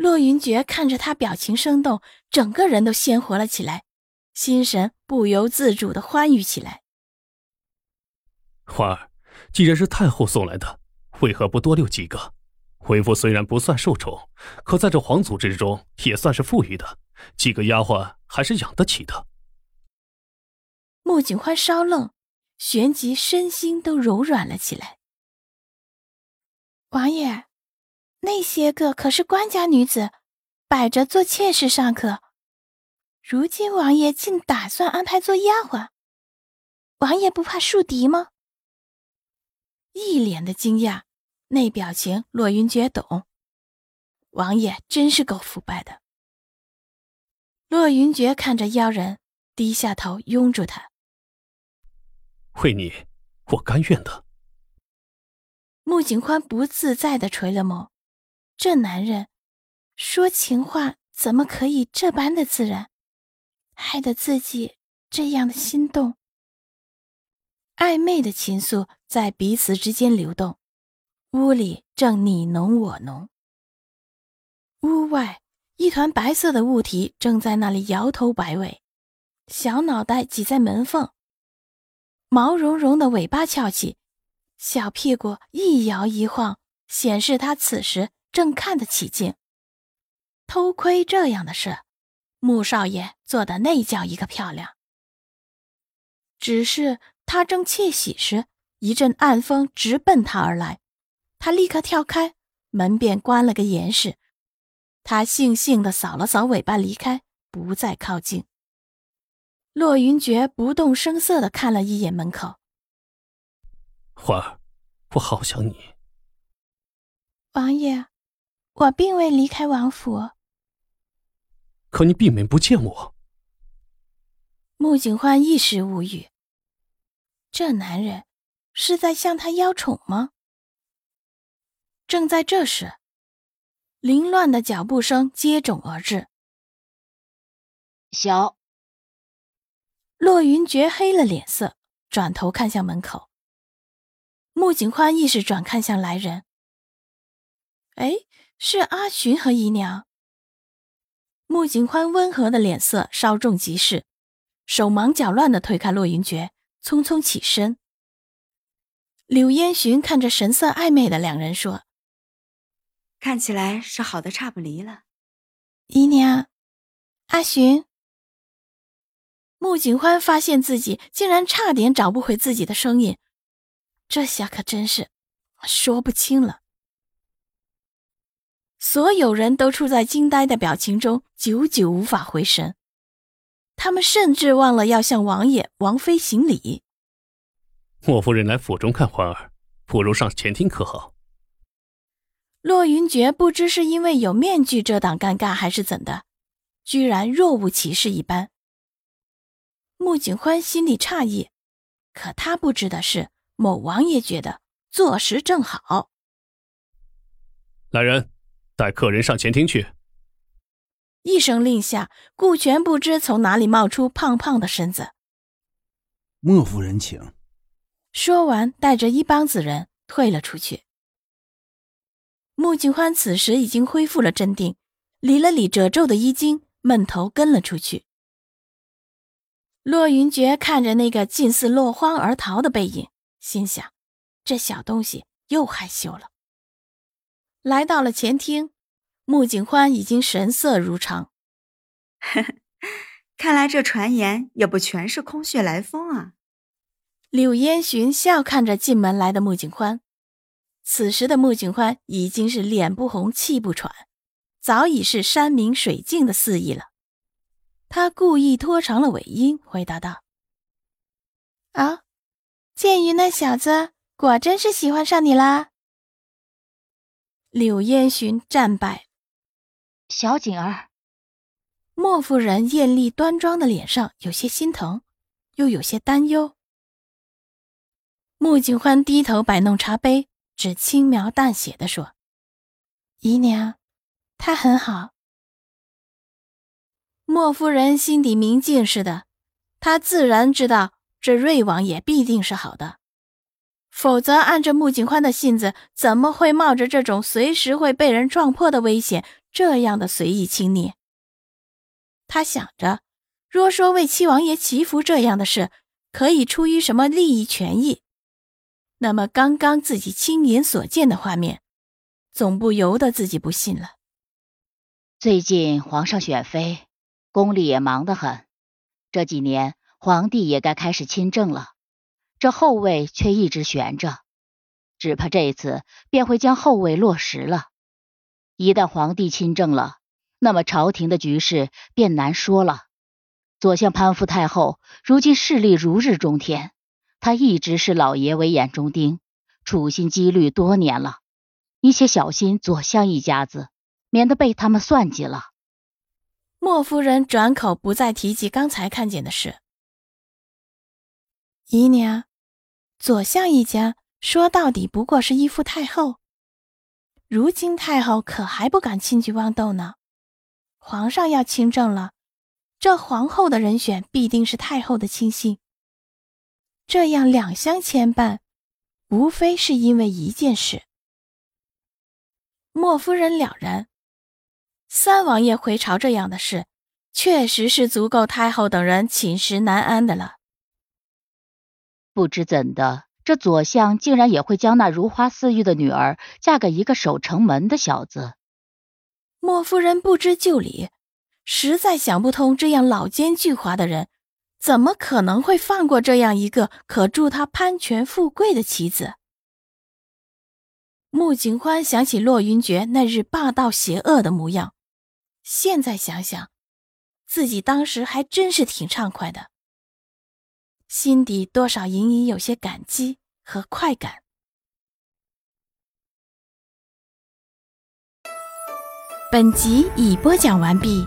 骆云珏看着他表情生动，整个人都鲜活了起来，心神不由自主的欢愉起来。花儿，既然是太后送来的，为何不多留几个？为父虽然不算受宠，可在这皇族之中也算是富裕的，几个丫鬟还是养得起的。穆景欢稍愣，旋即身心都柔软了起来。王爷。那些个可是官家女子，摆着做妾室尚可。如今王爷竟打算安排做丫鬟，王爷不怕树敌吗？一脸的惊讶，那表情洛云珏懂。王爷真是够腐败的。洛云珏看着妖人，低下头拥住他。为你，我甘愿的。穆景欢不自在的垂了眸。这男人说情话怎么可以这般的自然，害得自己这样的心动？暧昧的情愫在彼此之间流动，屋里正你侬我侬。屋外一团白色的物体正在那里摇头摆尾，小脑袋挤在门缝，毛茸茸的尾巴翘起，小屁股一摇一晃，显示他此时。正看得起劲，偷窥这样的事，穆少爷做的那叫一个漂亮。只是他正窃喜时，一阵暗风直奔他而来，他立刻跳开，门便关了个严实。他悻悻地扫了扫尾巴，离开，不再靠近。洛云珏不动声色地看了一眼门口，花儿，我好想你，王爷。我并未离开王府，可你闭门不见我。穆景欢一时无语，这男人是在向他邀宠吗？正在这时，凌乱的脚步声接踵而至。小洛云珏黑了脸色，转头看向门口。穆景欢亦是转看向来人。哎。是阿寻和姨娘。穆景欢温和的脸色稍纵即逝，手忙脚乱的推开洛云珏，匆匆起身。柳烟寻看着神色暧昧的两人说：“看起来是好的差不离了。”姨娘，阿寻。穆景欢发现自己竟然差点找不回自己的声音，这下可真是说不清了。所有人都处在惊呆的表情中，久久无法回神。他们甚至忘了要向王爷、王妃行礼。莫夫人来府中看欢儿，不如上前厅可好？洛云珏不知是因为有面具遮挡尴尬，还是怎的，居然若无其事一般。穆景欢心里诧异，可他不知的是，某王爷觉得坐实正好。来人。带客人上前厅去。一声令下，顾全不知从哪里冒出胖胖的身子。莫夫人，请。说完，带着一帮子人退了出去。穆景欢此时已经恢复了镇定，理了理褶皱的衣襟，闷头跟了出去。骆云珏看着那个近似落荒而逃的背影，心想：这小东西又害羞了。来到了前厅，穆景欢已经神色如常。看来这传言也不全是空穴来风啊！柳烟寻笑看着进门来的穆景欢，此时的穆景欢已经是脸不红气不喘，早已是山明水净的肆意了。他故意拖长了尾音，回答道：“啊，剑云那小子果真是喜欢上你啦？”柳烟寻战败，小锦儿。莫夫人艳丽端庄的脸上有些心疼，又有些担忧。穆景欢低头摆弄茶杯，只轻描淡写的说：“姨娘，他很好。”莫夫人心底明镜似的，她自然知道这瑞王爷必定是好的，否则按着穆景欢的性子，怎么会冒着这种随时会被人撞破的危险，这样的随意亲昵？他想着，若说为七王爷祈福这样的事，可以出于什么利益权益？那么，刚刚自己亲眼所见的画面，总不由得自己不信了。最近皇上选妃，宫里也忙得很。这几年皇帝也该开始亲政了，这后位却一直悬着，只怕这次便会将后位落实了。一旦皇帝亲政了，那么朝廷的局势便难说了。左相攀附太后，如今势力如日中天。他一直是老爷为眼中钉，处心积虑多年了。你且小心左相一家子，免得被他们算计了。莫夫人转口不再提及刚才看见的事。姨娘，左相一家说到底不过是依附太后，如今太后可还不敢轻举妄动呢。皇上要亲政了，这皇后的人选必定是太后的亲信。这样两相牵绊，无非是因为一件事。莫夫人了然，三王爷回朝这样的事，确实是足够太后等人寝食难安的了。不知怎的，这左相竟然也会将那如花似玉的女儿嫁给一个守城门的小子。莫夫人不知就里，实在想不通这样老奸巨猾的人。怎么可能会放过这样一个可助他攀权富贵的妻子？穆景欢想起洛云珏那日霸道邪恶的模样，现在想想，自己当时还真是挺畅快的，心底多少隐隐有些感激和快感。本集已播讲完毕。